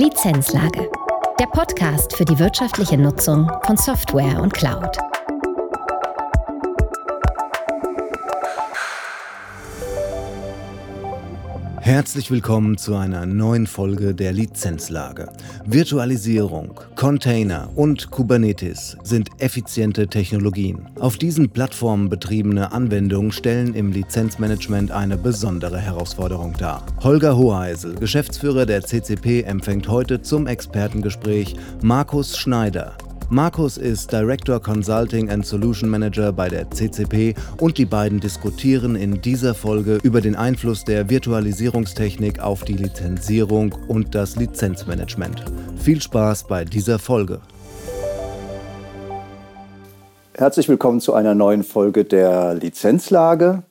Lizenzlage. Der Podcast für die wirtschaftliche Nutzung von Software und Cloud. Herzlich willkommen zu einer neuen Folge der Lizenzlage. Virtualisierung, Container und Kubernetes sind effiziente Technologien. Auf diesen Plattformen betriebene Anwendungen stellen im Lizenzmanagement eine besondere Herausforderung dar. Holger Hoheisel, Geschäftsführer der CCP, empfängt heute zum Expertengespräch Markus Schneider, Markus ist Director Consulting and Solution Manager bei der CCP und die beiden diskutieren in dieser Folge über den Einfluss der Virtualisierungstechnik auf die Lizenzierung und das Lizenzmanagement. Viel Spaß bei dieser Folge. Herzlich willkommen zu einer neuen Folge der Lizenzlage.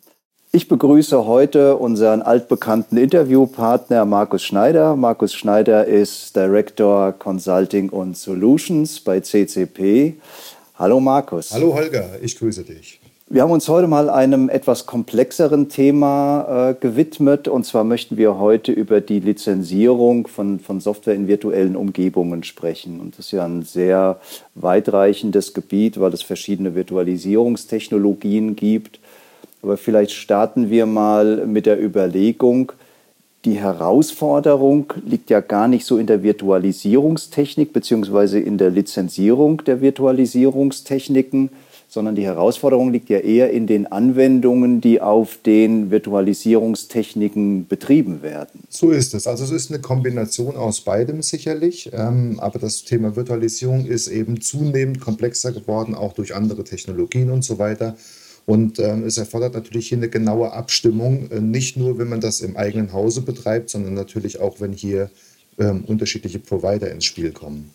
Ich begrüße heute unseren altbekannten Interviewpartner Markus Schneider. Markus Schneider ist Director Consulting und Solutions bei CCP. Hallo Markus. Hallo Holger, ich grüße dich. Wir haben uns heute mal einem etwas komplexeren Thema äh, gewidmet. Und zwar möchten wir heute über die Lizenzierung von, von Software in virtuellen Umgebungen sprechen. Und das ist ja ein sehr weitreichendes Gebiet, weil es verschiedene Virtualisierungstechnologien gibt aber vielleicht starten wir mal mit der Überlegung, die Herausforderung liegt ja gar nicht so in der Virtualisierungstechnik beziehungsweise in der Lizenzierung der Virtualisierungstechniken, sondern die Herausforderung liegt ja eher in den Anwendungen, die auf den Virtualisierungstechniken betrieben werden. So ist es. Also es ist eine Kombination aus beidem sicherlich, ähm, aber das Thema Virtualisierung ist eben zunehmend komplexer geworden, auch durch andere Technologien und so weiter. Und ähm, es erfordert natürlich hier eine genaue Abstimmung, äh, nicht nur, wenn man das im eigenen Hause betreibt, sondern natürlich auch, wenn hier ähm, unterschiedliche Provider ins Spiel kommen.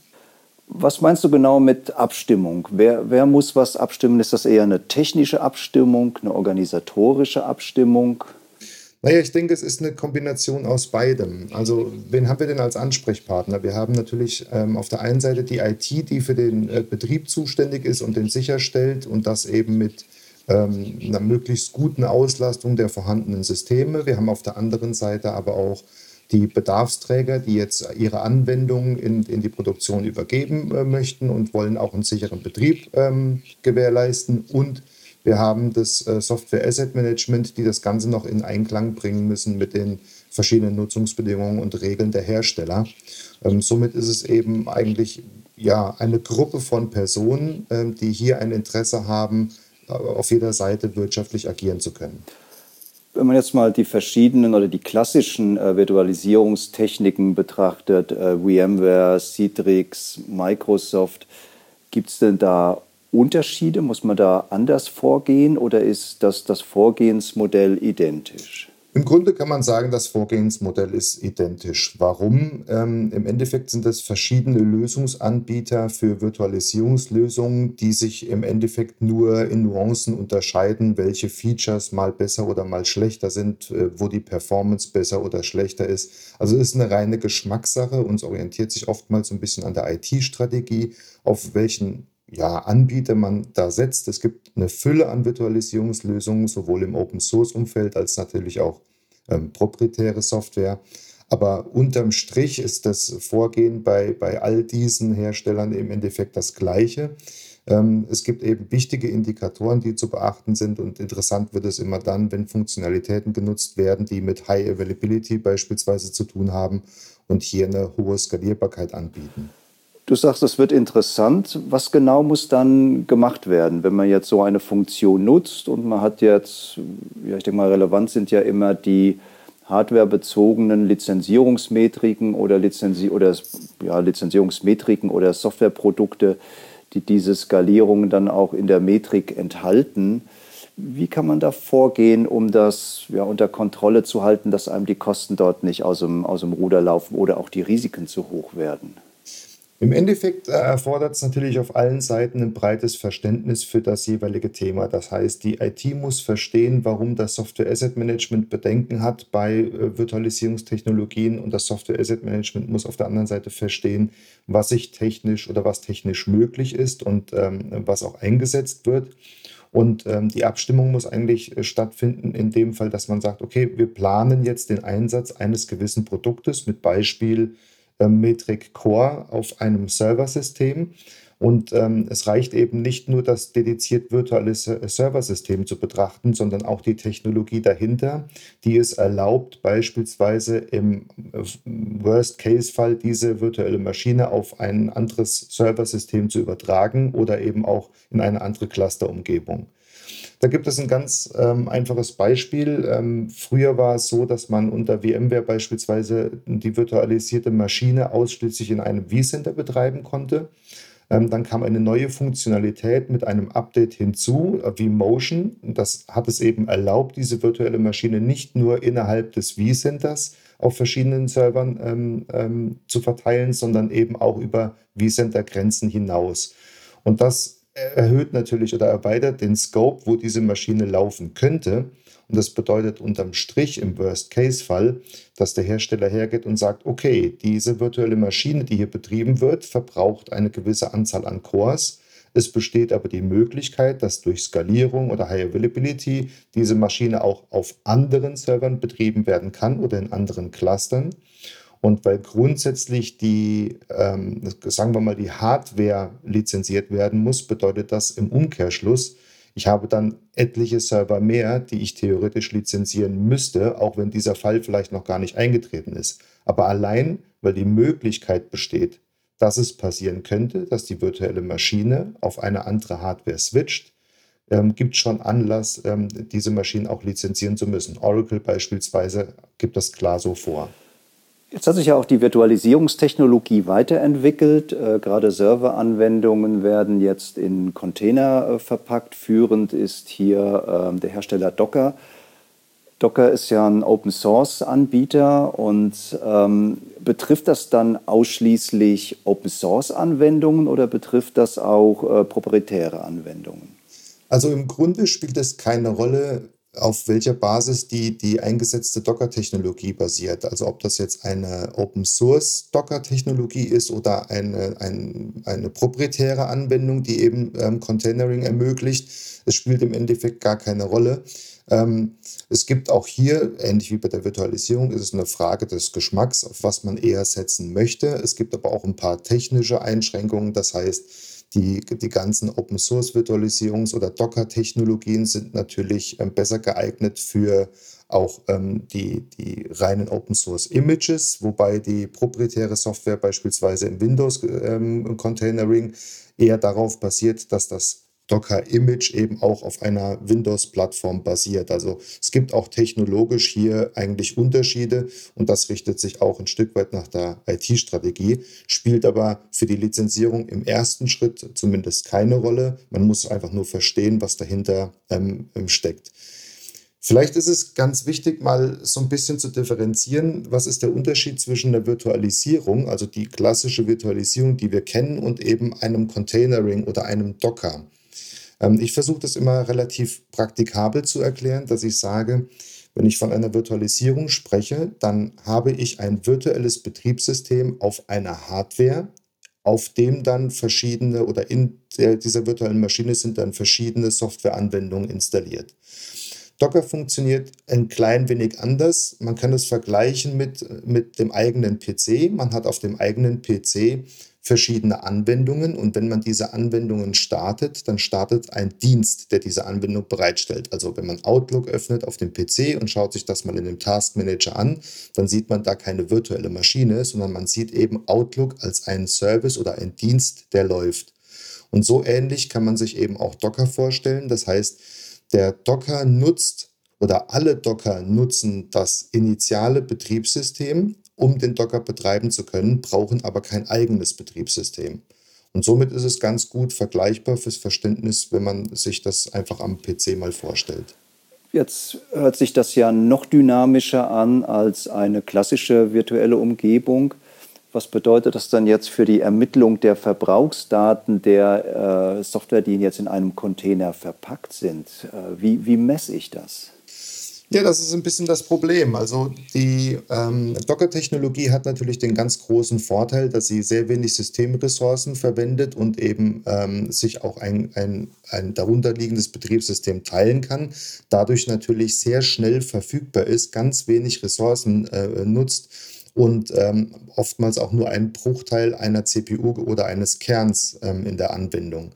Was meinst du genau mit Abstimmung? Wer, wer muss was abstimmen? Ist das eher eine technische Abstimmung, eine organisatorische Abstimmung? Naja, ich denke, es ist eine Kombination aus beidem. Also, wen haben wir denn als Ansprechpartner? Wir haben natürlich ähm, auf der einen Seite die IT, die für den äh, Betrieb zuständig ist und den sicherstellt und das eben mit ähm, einer möglichst guten Auslastung der vorhandenen Systeme. Wir haben auf der anderen Seite aber auch die Bedarfsträger, die jetzt ihre Anwendungen in, in die Produktion übergeben äh, möchten und wollen auch einen sicheren Betrieb ähm, gewährleisten. Und wir haben das äh, Software Asset Management, die das Ganze noch in Einklang bringen müssen mit den verschiedenen Nutzungsbedingungen und Regeln der Hersteller. Ähm, somit ist es eben eigentlich ja, eine Gruppe von Personen, ähm, die hier ein Interesse haben, auf jeder Seite wirtschaftlich agieren zu können. Wenn man jetzt mal die verschiedenen oder die klassischen äh, Virtualisierungstechniken betrachtet, äh, VMware, Citrix, Microsoft, gibt es denn da Unterschiede? Muss man da anders vorgehen oder ist das, das Vorgehensmodell identisch? Im Grunde kann man sagen, das Vorgehensmodell ist identisch. Warum? Ähm, Im Endeffekt sind es verschiedene Lösungsanbieter für Virtualisierungslösungen, die sich im Endeffekt nur in Nuancen unterscheiden, welche Features mal besser oder mal schlechter sind, äh, wo die Performance besser oder schlechter ist. Also es ist eine reine Geschmackssache und es orientiert sich oftmals ein bisschen an der IT-Strategie, auf welchen ja, Anbieter man da setzt. Es gibt eine Fülle an Virtualisierungslösungen, sowohl im Open-Source-Umfeld als natürlich auch ähm, proprietäre Software. Aber unterm Strich ist das Vorgehen bei, bei all diesen Herstellern im Endeffekt das gleiche. Ähm, es gibt eben wichtige Indikatoren, die zu beachten sind und interessant wird es immer dann, wenn Funktionalitäten genutzt werden, die mit High Availability beispielsweise zu tun haben und hier eine hohe Skalierbarkeit anbieten. Du sagst, es wird interessant. Was genau muss dann gemacht werden, wenn man jetzt so eine Funktion nutzt und man hat jetzt, ja, ich denke mal, relevant sind ja immer die hardwarebezogenen Lizenzierungsmetriken oder, Lizenzi oder ja, Lizenzierungsmetriken oder Softwareprodukte, die diese Skalierung dann auch in der Metrik enthalten. Wie kann man da vorgehen, um das ja, unter Kontrolle zu halten, dass einem die Kosten dort nicht aus dem, aus dem Ruder laufen oder auch die Risiken zu hoch werden? Im Endeffekt äh, erfordert es natürlich auf allen Seiten ein breites Verständnis für das jeweilige Thema. Das heißt, die IT muss verstehen, warum das Software Asset Management Bedenken hat bei äh, Virtualisierungstechnologien und das Software Asset Management muss auf der anderen Seite verstehen, was sich technisch oder was technisch möglich ist und ähm, was auch eingesetzt wird. Und ähm, die Abstimmung muss eigentlich äh, stattfinden in dem Fall, dass man sagt, okay, wir planen jetzt den Einsatz eines gewissen Produktes mit Beispiel Metric Core auf einem Serversystem. Und ähm, es reicht eben nicht nur, das dediziert virtuelle Serversystem zu betrachten, sondern auch die Technologie dahinter, die es erlaubt, beispielsweise im äh, Worst-Case-Fall diese virtuelle Maschine auf ein anderes Serversystem zu übertragen oder eben auch in eine andere Clusterumgebung. Da gibt es ein ganz ähm, einfaches Beispiel. Ähm, früher war es so, dass man unter VMware beispielsweise die virtualisierte Maschine ausschließlich in einem vCenter betreiben konnte. Ähm, dann kam eine neue Funktionalität mit einem Update hinzu, äh, wie Motion. Das hat es eben erlaubt, diese virtuelle Maschine nicht nur innerhalb des vCenters auf verschiedenen Servern ähm, ähm, zu verteilen, sondern eben auch über vCenter-Grenzen hinaus. Und das erhöht natürlich oder erweitert den Scope, wo diese Maschine laufen könnte. Und das bedeutet unterm Strich im Worst-Case-Fall, dass der Hersteller hergeht und sagt, okay, diese virtuelle Maschine, die hier betrieben wird, verbraucht eine gewisse Anzahl an Cores. Es besteht aber die Möglichkeit, dass durch Skalierung oder High Availability diese Maschine auch auf anderen Servern betrieben werden kann oder in anderen Clustern. Und weil grundsätzlich die, ähm, sagen wir mal, die Hardware lizenziert werden muss, bedeutet das im Umkehrschluss, ich habe dann etliche Server mehr, die ich theoretisch lizenzieren müsste, auch wenn dieser Fall vielleicht noch gar nicht eingetreten ist. Aber allein, weil die Möglichkeit besteht, dass es passieren könnte, dass die virtuelle Maschine auf eine andere Hardware switcht, ähm, gibt schon Anlass, ähm, diese Maschinen auch lizenzieren zu müssen. Oracle beispielsweise gibt das klar so vor. Jetzt hat sich ja auch die Virtualisierungstechnologie weiterentwickelt. Äh, gerade Serveranwendungen werden jetzt in Container äh, verpackt. Führend ist hier äh, der Hersteller Docker. Docker ist ja ein Open Source Anbieter und ähm, betrifft das dann ausschließlich Open Source Anwendungen oder betrifft das auch äh, proprietäre Anwendungen? Also im Grunde spielt es keine Rolle, auf welcher Basis die, die eingesetzte Docker-Technologie basiert. Also ob das jetzt eine Open-Source-Docker-Technologie ist oder eine, ein, eine proprietäre Anwendung, die eben ähm, Containering ermöglicht. Es spielt im Endeffekt gar keine Rolle. Ähm, es gibt auch hier, ähnlich wie bei der Virtualisierung, ist es eine Frage des Geschmacks, auf was man eher setzen möchte. Es gibt aber auch ein paar technische Einschränkungen. Das heißt, die, die ganzen Open Source Virtualisierungs- oder Docker-Technologien sind natürlich ähm, besser geeignet für auch ähm, die, die reinen Open Source Images, wobei die proprietäre Software beispielsweise im Windows ähm, Containering eher darauf basiert, dass das Docker-Image eben auch auf einer Windows-Plattform basiert. Also es gibt auch technologisch hier eigentlich Unterschiede und das richtet sich auch ein Stück weit nach der IT-Strategie, spielt aber für die Lizenzierung im ersten Schritt zumindest keine Rolle. Man muss einfach nur verstehen, was dahinter ähm, steckt. Vielleicht ist es ganz wichtig, mal so ein bisschen zu differenzieren, was ist der Unterschied zwischen der Virtualisierung, also die klassische Virtualisierung, die wir kennen, und eben einem Containering oder einem Docker. Ähm, ich versuche das immer relativ praktikabel zu erklären, dass ich sage, wenn ich von einer Virtualisierung spreche, dann habe ich ein virtuelles Betriebssystem auf einer Hardware, auf dem dann verschiedene oder in dieser virtuellen Maschine sind dann verschiedene Softwareanwendungen installiert. Docker funktioniert ein klein wenig anders. Man kann es vergleichen mit, mit dem eigenen PC. Man hat auf dem eigenen PC verschiedene Anwendungen und wenn man diese Anwendungen startet, dann startet ein Dienst, der diese Anwendung bereitstellt. Also wenn man Outlook öffnet auf dem PC und schaut sich das mal in dem Task Manager an, dann sieht man da keine virtuelle Maschine, sondern man sieht eben Outlook als einen Service oder einen Dienst, der läuft. Und so ähnlich kann man sich eben auch Docker vorstellen. Das heißt, der Docker nutzt oder alle Docker nutzen das initiale Betriebssystem um den Docker betreiben zu können, brauchen aber kein eigenes Betriebssystem. Und somit ist es ganz gut vergleichbar fürs Verständnis, wenn man sich das einfach am PC mal vorstellt. Jetzt hört sich das ja noch dynamischer an als eine klassische virtuelle Umgebung. Was bedeutet das dann jetzt für die Ermittlung der Verbrauchsdaten der äh, Software, die jetzt in einem Container verpackt sind? Äh, wie, wie messe ich das? Ja, das ist ein bisschen das Problem. Also die ähm, Docker-Technologie hat natürlich den ganz großen Vorteil, dass sie sehr wenig Systemressourcen verwendet und eben ähm, sich auch ein, ein, ein darunterliegendes Betriebssystem teilen kann. Dadurch natürlich sehr schnell verfügbar ist, ganz wenig Ressourcen äh, nutzt und ähm, oftmals auch nur ein Bruchteil einer CPU oder eines Kerns ähm, in der Anwendung.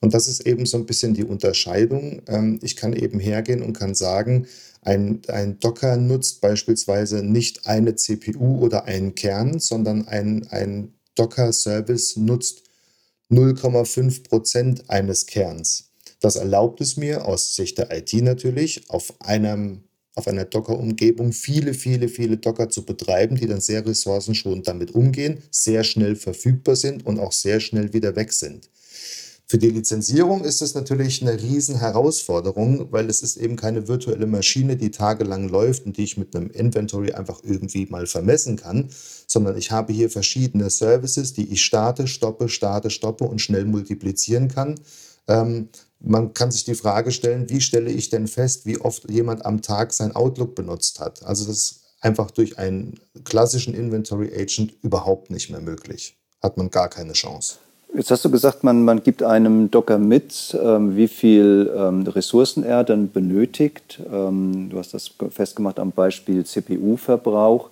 Und das ist eben so ein bisschen die Unterscheidung. Ähm, ich kann eben hergehen und kann sagen, ein, ein Docker nutzt beispielsweise nicht eine CPU oder einen Kern, sondern ein, ein Docker-Service nutzt 0,5 Prozent eines Kerns. Das erlaubt es mir aus Sicht der IT natürlich, auf einem auf einer Docker-Umgebung viele, viele, viele Docker zu betreiben, die dann sehr ressourcenschonend damit umgehen, sehr schnell verfügbar sind und auch sehr schnell wieder weg sind. Für die Lizenzierung ist es natürlich eine riesen Herausforderung, weil es ist eben keine virtuelle Maschine, die tagelang läuft und die ich mit einem Inventory einfach irgendwie mal vermessen kann, sondern ich habe hier verschiedene Services, die ich starte, stoppe, starte, stoppe und schnell multiplizieren kann. Ähm, man kann sich die Frage stellen, wie stelle ich denn fest, wie oft jemand am Tag sein Outlook benutzt hat? Also das ist einfach durch einen klassischen Inventory Agent überhaupt nicht mehr möglich. Hat man gar keine Chance. Jetzt hast du gesagt, man, man gibt einem Docker mit, ähm, wie viel ähm, Ressourcen er dann benötigt. Ähm, du hast das festgemacht am Beispiel CPU-Verbrauch.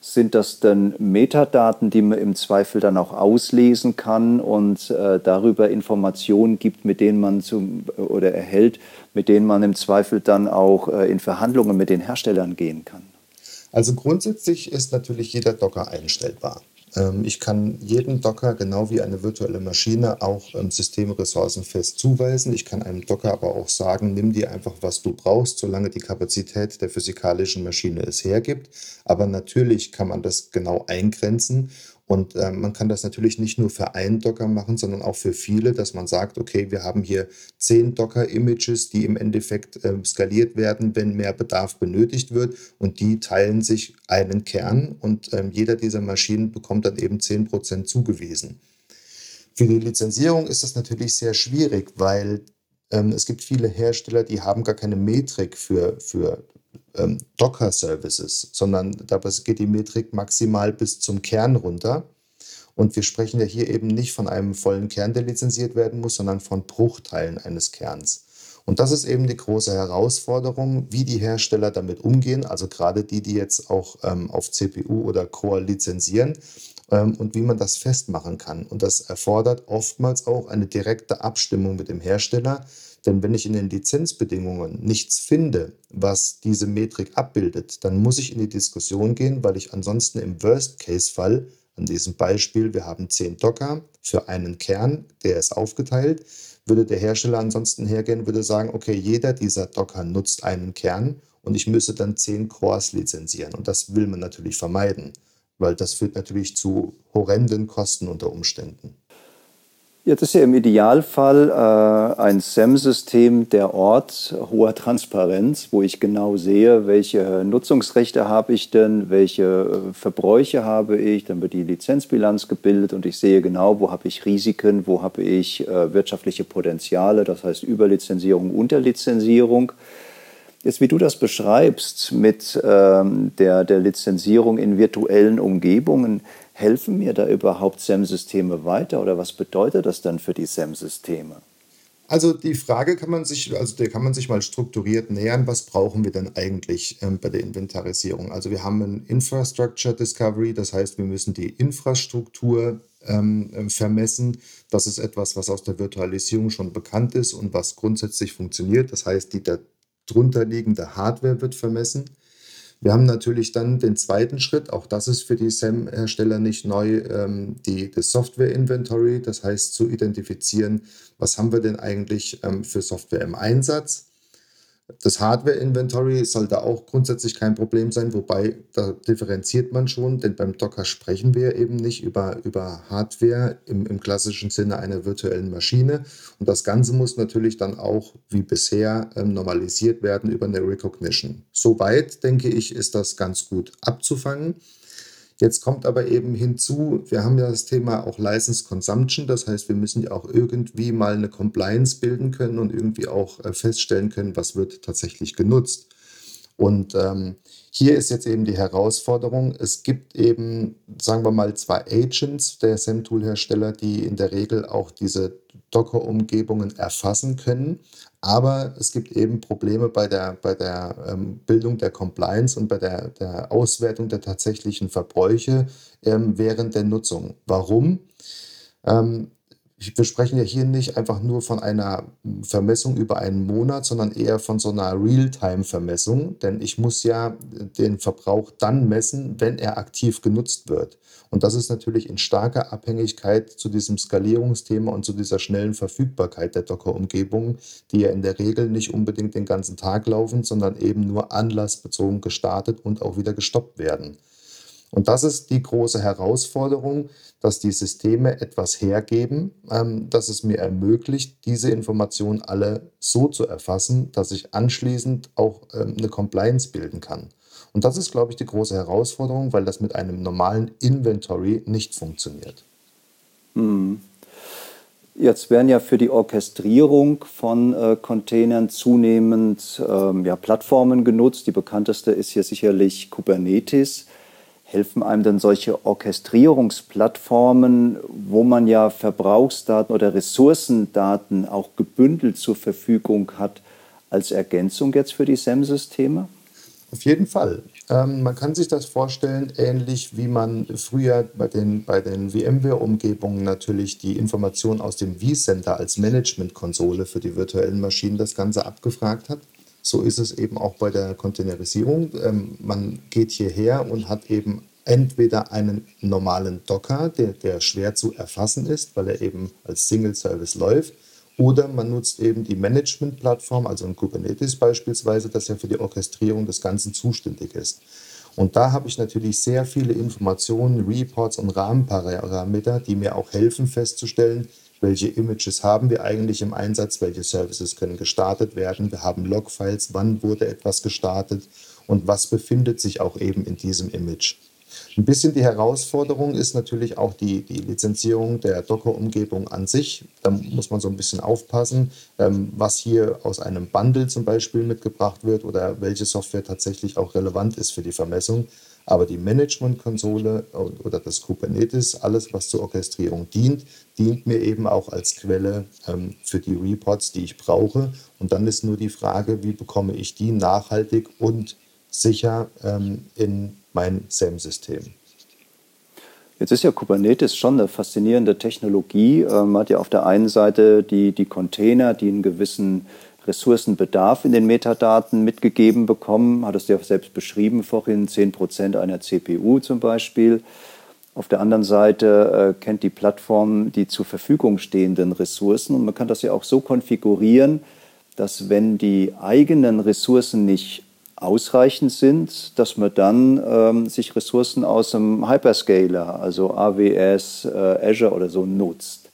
Sind das dann Metadaten, die man im Zweifel dann auch auslesen kann und äh, darüber Informationen gibt, mit denen man zum, oder erhält, mit denen man im Zweifel dann auch äh, in Verhandlungen mit den Herstellern gehen kann? Also grundsätzlich ist natürlich jeder Docker einstellbar. Ähm, ich kann jedem Docker genau wie eine virtuelle Maschine auch ähm, Systemressourcen fest zuweisen. Ich kann einem Docker aber auch sagen, nimm dir einfach, was du brauchst, solange die Kapazität der physikalischen Maschine es hergibt. Aber natürlich kann man das genau eingrenzen und äh, man kann das natürlich nicht nur für einen Docker machen, sondern auch für viele, dass man sagt, okay, wir haben hier zehn Docker-Images, die im Endeffekt äh, skaliert werden, wenn mehr Bedarf benötigt wird. Und die teilen sich einen Kern und äh, jeder dieser Maschinen bekommt dann eben 10% zugewiesen. Für die Lizenzierung ist das natürlich sehr schwierig, weil ähm, es gibt viele Hersteller, die haben gar keine Metrik für, für ähm, Docker-Services, sondern da geht die Metrik maximal bis zum Kern runter. Und wir sprechen ja hier eben nicht von einem vollen Kern, der lizenziert werden muss, sondern von Bruchteilen eines Kerns. Und das ist eben die große Herausforderung, wie die Hersteller damit umgehen, also gerade die, die jetzt auch ähm, auf CPU oder Core lizenzieren ähm, und wie man das festmachen kann. Und das erfordert oftmals auch eine direkte Abstimmung mit dem Hersteller, denn wenn ich in den Lizenzbedingungen nichts finde, was diese Metrik abbildet, dann muss ich in die Diskussion gehen, weil ich ansonsten im Worst-Case-Fall, an diesem Beispiel, wir haben 10 Docker für einen Kern, der ist aufgeteilt, würde der Hersteller ansonsten hergehen, würde sagen, okay, jeder dieser Docker nutzt einen Kern und ich müsste dann 10 Cores lizenzieren. Und das will man natürlich vermeiden, weil das führt natürlich zu horrenden Kosten unter Umständen. Jetzt ist ja im Idealfall äh, ein SEM-System der Ort hoher Transparenz, wo ich genau sehe, welche Nutzungsrechte habe ich denn, welche äh, Verbräuche habe ich, dann wird die Lizenzbilanz gebildet und ich sehe genau, wo habe ich Risiken, wo habe ich äh, wirtschaftliche Potenziale, das heißt Überlizenzierung, Unterlizenzierung. Jetzt, wie du das beschreibst mit ähm, der, der Lizenzierung in virtuellen Umgebungen, helfen mir da überhaupt SEM-Systeme weiter oder was bedeutet das dann für die SEM-Systeme? Also die Frage kann man sich, also der kann man sich mal strukturiert nähern, was brauchen wir denn eigentlich ähm, bei der Inventarisierung? Also wir haben ein Infrastructure Discovery, das heißt, wir müssen die Infrastruktur ähm, ähm vermessen. Das ist etwas, was aus der Virtualisierung schon bekannt ist und was grundsätzlich funktioniert. Das heißt, die darunter liegende Hardware wird vermessen. Wir haben natürlich dann den zweiten Schritt, auch das ist für die SAM-Hersteller nicht neu, ähm, die, das Software-Inventory, das heißt zu identifizieren, was haben wir denn eigentlich ähm, für Software im Einsatz das Hardware-Inventory sollte auch grundsätzlich kein Problem sein, wobei da differenziert man schon, denn beim Docker sprechen wir eben nicht über, über Hardware im, im klassischen Sinne einer virtuellen Maschine. Und das Ganze muss natürlich dann auch wie bisher ähm, normalisiert werden über eine Recognition. Soweit, denke ich, ist das ganz gut abzufangen. Jetzt kommt aber eben hinzu, wir haben ja das Thema auch License Consumption, das heißt, wir müssen ja auch irgendwie mal eine Compliance bilden können und irgendwie auch äh, feststellen können, was wird tatsächlich genutzt. Und ähm, hier ist jetzt eben die Herausforderung, es gibt eben, sagen wir mal, zwei Agents der SEM-Tool-Hersteller, die in der Regel auch diese Docker-Umgebungen erfassen können. Aber es gibt eben Probleme bei der, bei der ähm, Bildung der Compliance und bei der, der Auswertung der tatsächlichen Verbräuche ähm, während der Nutzung. Warum? Ähm, wir sprechen ja hier nicht einfach nur von einer Vermessung über einen Monat, sondern eher von so einer Realtime-Vermessung, denn ich muss ja den Verbrauch dann messen, wenn er aktiv genutzt wird. Und das ist natürlich in starker Abhängigkeit zu diesem Skalierungsthema und zu dieser schnellen Verfügbarkeit der Docker-Umgebungen, die ja in der Regel nicht unbedingt den ganzen Tag laufen, sondern eben nur anlassbezogen gestartet und auch wieder gestoppt werden. Und das ist die große Herausforderung, dass die Systeme etwas hergeben, ähm, dass es mir ermöglicht, diese Informationen alle so zu erfassen, dass ich anschließend auch ähm, eine Compliance bilden kann. Und das ist, glaube ich, die große Herausforderung, weil das mit einem normalen Inventory nicht funktioniert. Hm. Jetzt werden ja für die Orchestrierung von äh, Containern zunehmend ähm, ja, Plattformen genutzt. Die bekannteste ist hier sicherlich Kubernetes. Helfen einem denn solche Orchestrierungsplattformen, wo man ja Verbrauchsdaten oder Ressourcendaten auch gebündelt zur Verfügung hat, als Ergänzung jetzt für die SEM-Systeme? Auf jeden Fall. Ähm, man kann sich das vorstellen, ähnlich wie man früher bei den, bei den VMware-Umgebungen natürlich die Informationen aus dem vCenter als Management-Konsole für die virtuellen Maschinen das Ganze abgefragt hat. So ist es eben auch bei der Containerisierung. Ähm, man geht hierher und hat eben entweder einen normalen Docker, der, der schwer zu erfassen ist, weil er eben als Single-Service läuft, oder man nutzt eben die Management-Plattform, also ein Kubernetes beispielsweise, das ja für die Orchestrierung des Ganzen zuständig ist. Und da habe ich natürlich sehr viele Informationen, Reports und Rahmenparameter, die mir auch helfen festzustellen, welche Images haben wir eigentlich im Einsatz, welche Services können gestartet werden. Wir haben Logfiles, wann wurde etwas gestartet und was befindet sich auch eben in diesem Image. Ein bisschen die Herausforderung ist natürlich auch die, die Lizenzierung der Docker-Umgebung an sich. Da muss man so ein bisschen aufpassen, ähm, was hier aus einem Bundle zum Beispiel mitgebracht wird oder welche Software tatsächlich auch relevant ist für die Vermessung. Aber die Management-Konsole oder das Kubernetes, alles, was zur Orchestrierung dient, dient mir eben auch als Quelle ähm, für die Reports, die ich brauche. Und dann ist nur die Frage, wie bekomme ich die nachhaltig und sicher ähm, in mein SAM-System. Jetzt ist ja Kubernetes schon eine faszinierende Technologie. Ähm, man hat ja auf der einen Seite die, die Container, die einen gewissen Ressourcenbedarf in den Metadaten mitgegeben bekommen. Hat es ja selbst beschrieben vorhin, 10 Prozent einer CPU zum Beispiel. Auf der anderen Seite äh, kennt die Plattform die zur Verfügung stehenden Ressourcen und man kann das ja auch so konfigurieren, dass wenn die eigenen Ressourcen nicht ausreichend sind, dass man dann ähm, sich Ressourcen aus dem Hyperscaler, also AWS, äh, Azure oder so nutzt.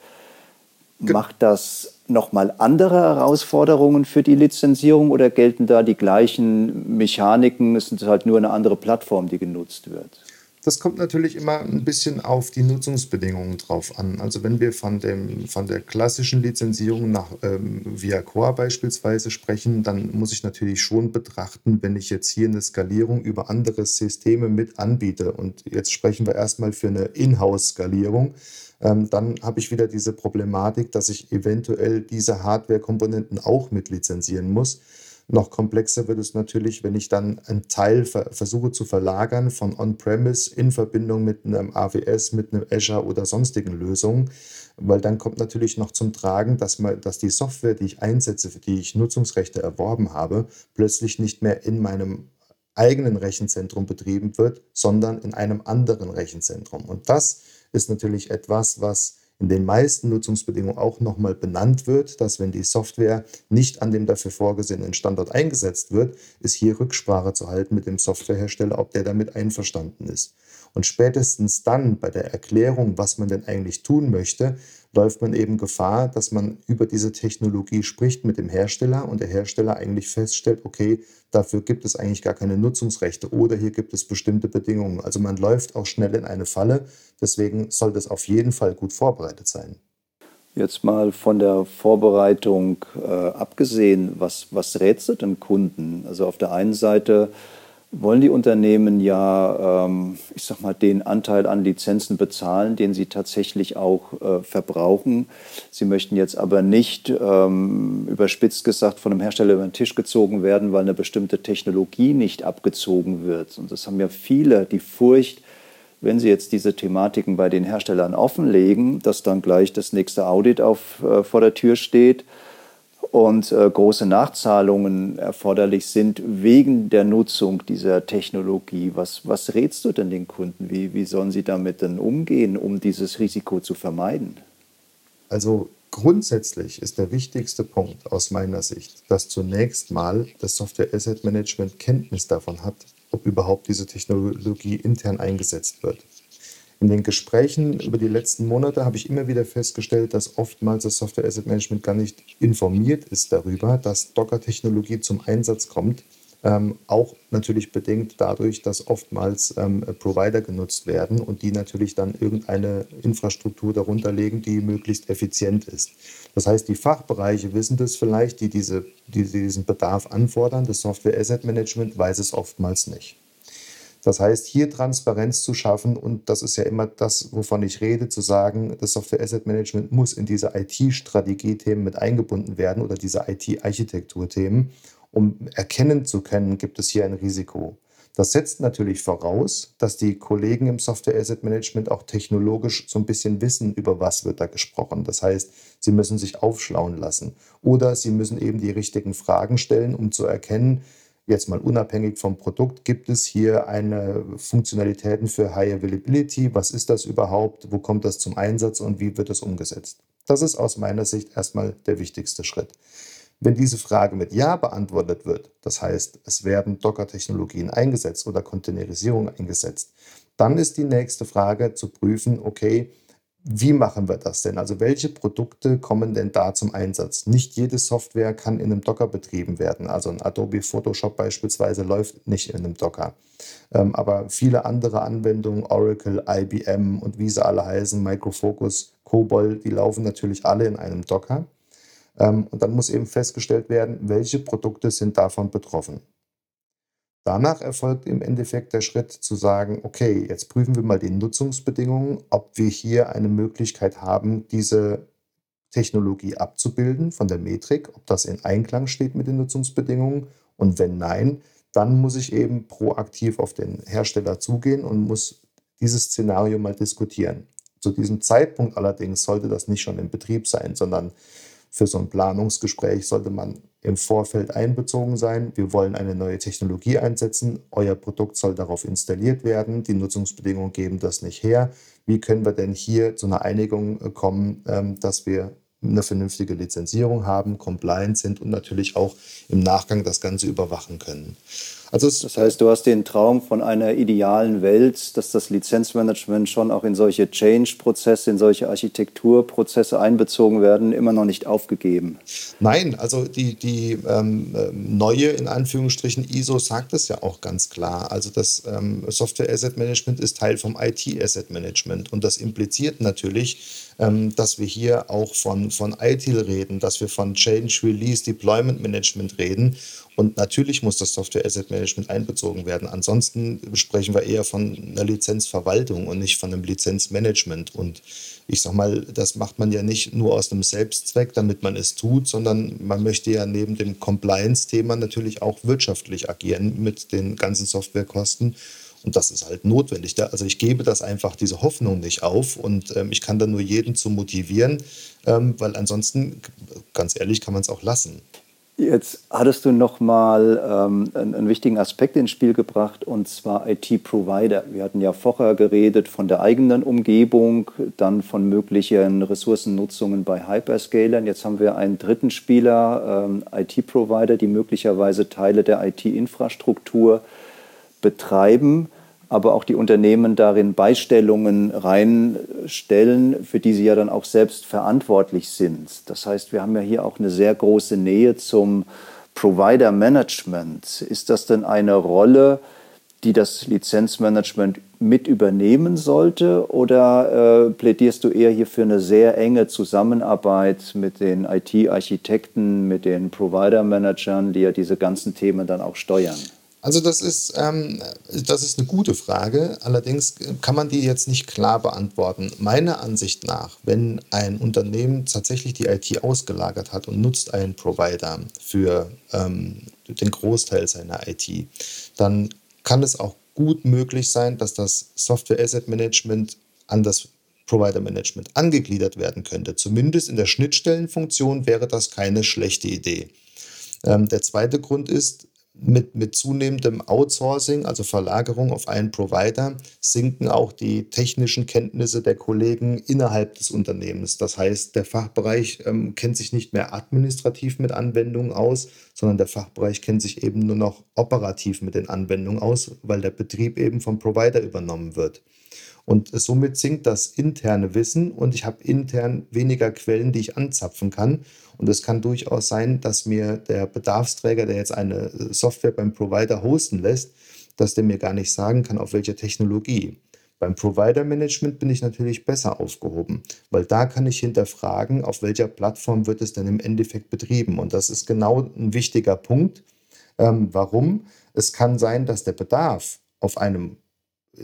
Macht das nochmal andere Herausforderungen für die Lizenzierung oder gelten da die gleichen Mechaniken? Es ist halt nur eine andere Plattform, die genutzt wird. Das kommt natürlich immer ein bisschen auf die Nutzungsbedingungen drauf an. Also wenn wir von, dem, von der klassischen Lizenzierung nach ähm, Via Core beispielsweise sprechen, dann muss ich natürlich schon betrachten, wenn ich jetzt hier eine Skalierung über andere Systeme mit anbiete. Und jetzt sprechen wir erstmal für eine Inhouse-Skalierung. Ähm, dann habe ich wieder diese Problematik, dass ich eventuell diese Hardware-Komponenten auch mit lizenzieren muss. Noch komplexer wird es natürlich, wenn ich dann einen Teil versuche zu verlagern von On-Premise in Verbindung mit einem AWS, mit einem Azure oder sonstigen Lösungen, weil dann kommt natürlich noch zum Tragen, dass, man, dass die Software, die ich einsetze, für die ich Nutzungsrechte erworben habe, plötzlich nicht mehr in meinem eigenen Rechenzentrum betrieben wird, sondern in einem anderen Rechenzentrum. Und das ist natürlich etwas, was in den meisten Nutzungsbedingungen auch nochmal benannt wird, dass wenn die Software nicht an dem dafür vorgesehenen Standort eingesetzt wird, ist hier Rücksprache zu halten mit dem Softwarehersteller, ob der damit einverstanden ist. Und spätestens dann bei der Erklärung, was man denn eigentlich tun möchte, läuft man eben Gefahr, dass man über diese Technologie spricht mit dem Hersteller und der Hersteller eigentlich feststellt, okay, dafür gibt es eigentlich gar keine Nutzungsrechte oder hier gibt es bestimmte Bedingungen. Also man läuft auch schnell in eine Falle. Deswegen soll das auf jeden Fall gut vorbereitet sein. Jetzt mal von der Vorbereitung äh, abgesehen, was, was rätst du den Kunden? Also auf der einen Seite wollen die Unternehmen ja, ähm, ich sag mal, den Anteil an Lizenzen bezahlen, den sie tatsächlich auch äh, verbrauchen. Sie möchten jetzt aber nicht, ähm, überspitzt gesagt, von einem Hersteller über den Tisch gezogen werden, weil eine bestimmte Technologie nicht abgezogen wird. Und das haben ja viele die Furcht, wenn Sie jetzt diese Thematiken bei den Herstellern offenlegen, dass dann gleich das nächste Audit auf, äh, vor der Tür steht und äh, große Nachzahlungen erforderlich sind wegen der Nutzung dieser Technologie. Was, was rätst du denn den Kunden? Wie, wie sollen sie damit denn umgehen, um dieses Risiko zu vermeiden? Also grundsätzlich ist der wichtigste Punkt aus meiner Sicht, dass zunächst mal das Software Asset Management Kenntnis davon hat, ob überhaupt diese Technologie intern eingesetzt wird. In den Gesprächen über die letzten Monate habe ich immer wieder festgestellt, dass oftmals das Software Asset Management gar nicht informiert ist darüber, dass Docker-Technologie zum Einsatz kommt. Ähm, auch natürlich bedingt dadurch, dass oftmals ähm, Provider genutzt werden und die natürlich dann irgendeine Infrastruktur darunter legen, die möglichst effizient ist. Das heißt, die Fachbereiche wissen das vielleicht, die, diese, die diesen Bedarf anfordern. Das Software Asset Management weiß es oftmals nicht. Das heißt, hier Transparenz zu schaffen und das ist ja immer das, wovon ich rede, zu sagen, das Software Asset Management muss in diese IT-Strategie-Themen mit eingebunden werden oder diese IT-Architektur-Themen, um erkennen zu können, gibt es hier ein Risiko. Das setzt natürlich voraus, dass die Kollegen im Software Asset Management auch technologisch so ein bisschen wissen, über was wird da gesprochen. Das heißt, sie müssen sich aufschlauen lassen oder sie müssen eben die richtigen Fragen stellen, um zu erkennen, jetzt mal unabhängig vom Produkt, gibt es hier eine Funktionalitäten für High Availability? Was ist das überhaupt? Wo kommt das zum Einsatz und wie wird es umgesetzt? Das ist aus meiner Sicht erstmal der wichtigste Schritt. Wenn diese Frage mit Ja beantwortet wird, das heißt, es werden Docker-Technologien eingesetzt oder Containerisierung eingesetzt, dann ist die nächste Frage zu prüfen, okay, wie machen wir das denn? Also welche Produkte kommen denn da zum Einsatz? Nicht jede Software kann in einem Docker betrieben werden. Also ein Adobe Photoshop beispielsweise läuft nicht in einem Docker. Ähm, aber viele andere Anwendungen, Oracle, IBM und wie sie alle heißen, Micro Focus, COBOL, die laufen natürlich alle in einem Docker. Ähm, und dann muss eben festgestellt werden, welche Produkte sind davon betroffen. Danach erfolgt im Endeffekt der Schritt zu sagen, okay, jetzt prüfen wir mal die Nutzungsbedingungen, ob wir hier eine Möglichkeit haben, diese Technologie abzubilden von der Metrik, ob das in Einklang steht mit den Nutzungsbedingungen. Und wenn nein, dann muss ich eben proaktiv auf den Hersteller zugehen und muss dieses Szenario mal diskutieren. Zu diesem Zeitpunkt allerdings sollte das nicht schon im Betrieb sein, sondern für so ein Planungsgespräch sollte man im Vorfeld einbezogen sein. Wir wollen eine neue Technologie einsetzen. Euer Produkt soll darauf installiert werden. Die Nutzungsbedingungen geben das nicht her. Wie können wir denn hier zu einer Einigung äh, kommen, ähm, dass wir eine vernünftige Lizenzierung haben, compliant sind und natürlich auch im Nachgang das Ganze überwachen können. Also das heißt, du hast den Traum von einer idealen Welt, dass das Lizenzmanagement schon auch in solche Change-Prozesse, in solche Architekturprozesse einbezogen werden, immer noch nicht aufgegeben. Nein, also die, die ähm, neue, in Anführungsstrichen, ISO sagt es ja auch ganz klar. Also das ähm, Software Asset Management ist Teil vom IT Asset Management und das impliziert natürlich, ähm, dass wir hier auch von, von ITIL reden, dass wir von Change Release Deployment Management reden und natürlich muss das Software Asset Management einbezogen werden. Ansonsten sprechen wir eher von einer Lizenzverwaltung und nicht von einem Lizenzmanagement. Und ich sage mal, das macht man ja nicht nur aus einem Selbstzweck, damit man es tut, sondern man möchte ja neben dem Compliance-Thema natürlich auch wirtschaftlich agieren mit den ganzen Softwarekosten. Und das ist halt notwendig. Also ich gebe das einfach, diese Hoffnung nicht auf und ähm, ich kann da nur jeden zu motivieren, ähm, weil ansonsten, ganz ehrlich, kann man es auch lassen. Jetzt hattest du noch mal ähm, einen, einen, wichtigen Aspekt ins Spiel gebracht, und zwar IT-Provider. Wir hatten ja vorher geredet von der eigenen Umgebung, dann von möglichen Ressourcennutzungen bei Hyperscalern. Jetzt haben wir einen dritten Spieler, ähm, IT-Provider, die möglicherweise Teile der IT-Infrastruktur betreiben aber auch die Unternehmen darin Beistellungen reinstellen, für die sie ja dann auch selbst verantwortlich sind. Das heißt, wir haben ja hier auch eine sehr große Nähe zum Provider Management. Ist das denn eine Rolle, die das Lizenzmanagement mit übernehmen sollte? Oder äh, plädierst du eher hier für eine sehr enge Zusammenarbeit mit den IT-Architekten, mit den Provider-Managern, die ja diese ganzen Themen dann auch steuern? Also das ist, ähm, das ist eine gute Frage. Allerdings kann man die jetzt nicht klar beantworten. Meiner Ansicht nach, wenn ein Unternehmen tatsächlich die IT ausgelagert hat und nutzt einen Provider für ähm, den Großteil seiner IT, dann kann es auch gut möglich sein, dass das Software Asset Management an das Provider Management angegliedert werden könnte. Zumindest in der Schnittstellenfunktion wäre das keine schlechte Idee. Ähm, der zweite Grund ist, mit, mit zunehmendem Outsourcing, also Verlagerung auf einen Provider, sinken auch die technischen Kenntnisse der Kollegen innerhalb des Unternehmens. Das heißt, der Fachbereich ähm, kennt sich nicht mehr administrativ mit Anwendungen aus, sondern der Fachbereich kennt sich eben nur noch operativ mit den Anwendungen aus, weil der Betrieb eben vom Provider übernommen wird. Und somit sinkt das interne Wissen und ich habe intern weniger Quellen, die ich anzapfen kann. Und es kann durchaus sein, dass mir der Bedarfsträger, der jetzt eine Software beim Provider hosten lässt, dass der mir gar nicht sagen kann, auf welche Technologie. Beim Provider-Management bin ich natürlich besser aufgehoben, weil da kann ich hinterfragen, auf welcher Plattform wird es denn im Endeffekt betrieben. Und das ist genau ein wichtiger Punkt. Ähm, warum? Es kann sein, dass der Bedarf auf einem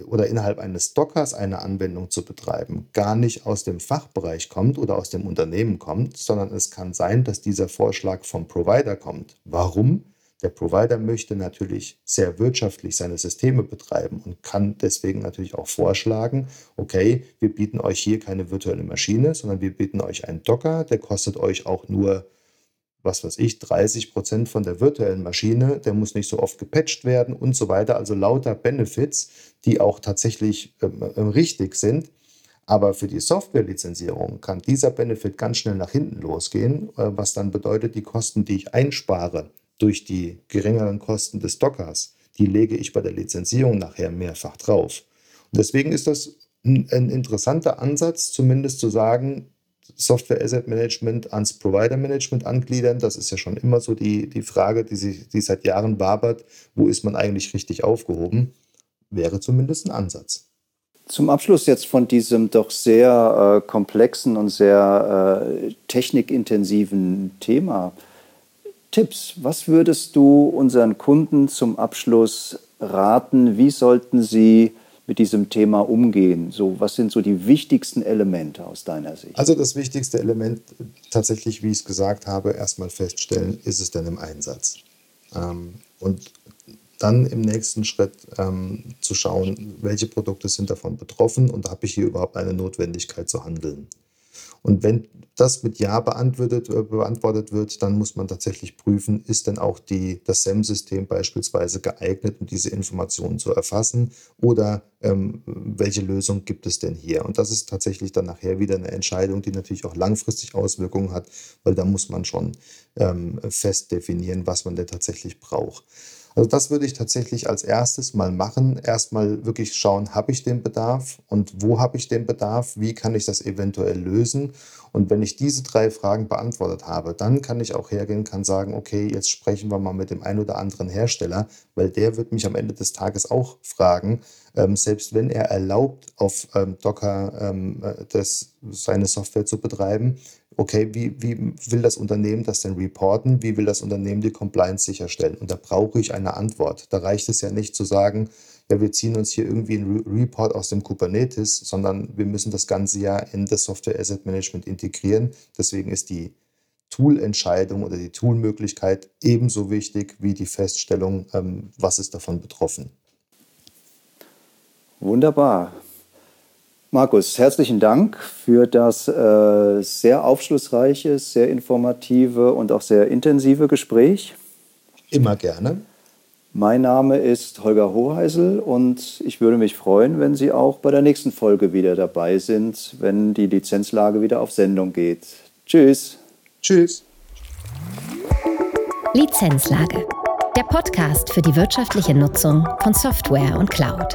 oder innerhalb eines Dockers eine Anwendung zu betreiben, gar nicht aus dem Fachbereich kommt oder aus dem Unternehmen kommt, sondern es kann sein, dass dieser Vorschlag vom Provider kommt. Warum? Der Provider möchte natürlich sehr wirtschaftlich seine Systeme betreiben und kann deswegen natürlich auch vorschlagen, okay, wir bieten euch hier keine virtuelle Maschine, sondern wir bieten euch einen Docker, der kostet euch auch nur was weiß ich, 30 Prozent von der virtuellen Maschine, der muss nicht so oft gepatcht werden und so weiter. Also lauter Benefits, die auch tatsächlich ähm, ähm, richtig sind. Aber für die Software-Lizenzierung kann dieser Benefit ganz schnell nach hinten losgehen, äh, was dann bedeutet, die Kosten, die ich einspare durch die geringeren Kosten des Dockers, die lege ich bei der Lizenzierung nachher mehrfach drauf. Und deswegen ist das ein, ein interessanter Ansatz, zumindest zu sagen, Software Asset Management ans Provider Management angliedern. Das ist ja schon immer so die, die Frage, die, sich, die seit Jahren wabert. Wo ist man eigentlich richtig aufgehoben? Wäre zumindest ein Ansatz. Zum Abschluss jetzt von diesem doch sehr äh, komplexen und sehr äh, technikintensiven Thema. Tipps, was würdest du unseren Kunden zum Abschluss raten? Wie sollten sie mit diesem Thema umgehen? So, was sind so die wichtigsten Elemente aus deiner Sicht? Also das wichtigste Element tatsächlich, wie ich es gesagt habe, erstmal feststellen, ist es denn im Einsatz? Ähm, und dann im nächsten Schritt ähm, zu schauen, welche Produkte sind davon betroffen und habe ich hier überhaupt eine Notwendigkeit zu handeln. Und wenn das mit Ja beantwortet, äh, beantwortet wird, dann muss man tatsächlich prüfen, ist denn auch die, das SEM-System beispielsweise geeignet, um diese Informationen zu erfassen oder ähm, welche Lösung gibt es denn hier? Und das ist tatsächlich dann nachher wieder eine Entscheidung, die natürlich auch langfristig Auswirkungen hat, weil da muss man schon ähm, fest definieren, was man denn tatsächlich braucht. Also das würde ich tatsächlich als erstes mal machen. Erstmal wirklich schauen, habe ich den Bedarf und wo habe ich den Bedarf? Wie kann ich das eventuell lösen? Und wenn ich diese drei Fragen beantwortet habe, dann kann ich auch hergehen, kann sagen, okay, jetzt sprechen wir mal mit dem einen oder anderen Hersteller, weil der wird mich am Ende des Tages auch fragen, ähm, selbst wenn er erlaubt, auf ähm, Docker ähm, äh, das, seine Software zu betreiben, okay, wie, wie will das Unternehmen das denn reporten? Wie will das Unternehmen die Compliance sicherstellen? Und da brauche ich eine Antwort. Da reicht es ja nicht zu sagen, ja, wir ziehen uns hier irgendwie einen Report aus dem Kubernetes, sondern wir müssen das Ganze ja in das Software Asset Management integrieren. Deswegen ist die Tool-Entscheidung oder die Tool-Möglichkeit ebenso wichtig wie die Feststellung, ähm, was ist davon betroffen. Wunderbar. Markus, herzlichen Dank für das äh, sehr aufschlussreiche, sehr informative und auch sehr intensive Gespräch. Immer gerne. Mein Name ist Holger Hoheisel und ich würde mich freuen, wenn Sie auch bei der nächsten Folge wieder dabei sind, wenn die Lizenzlage wieder auf Sendung geht. Tschüss. Tschüss. Lizenzlage. Der Podcast für die wirtschaftliche Nutzung von Software und Cloud.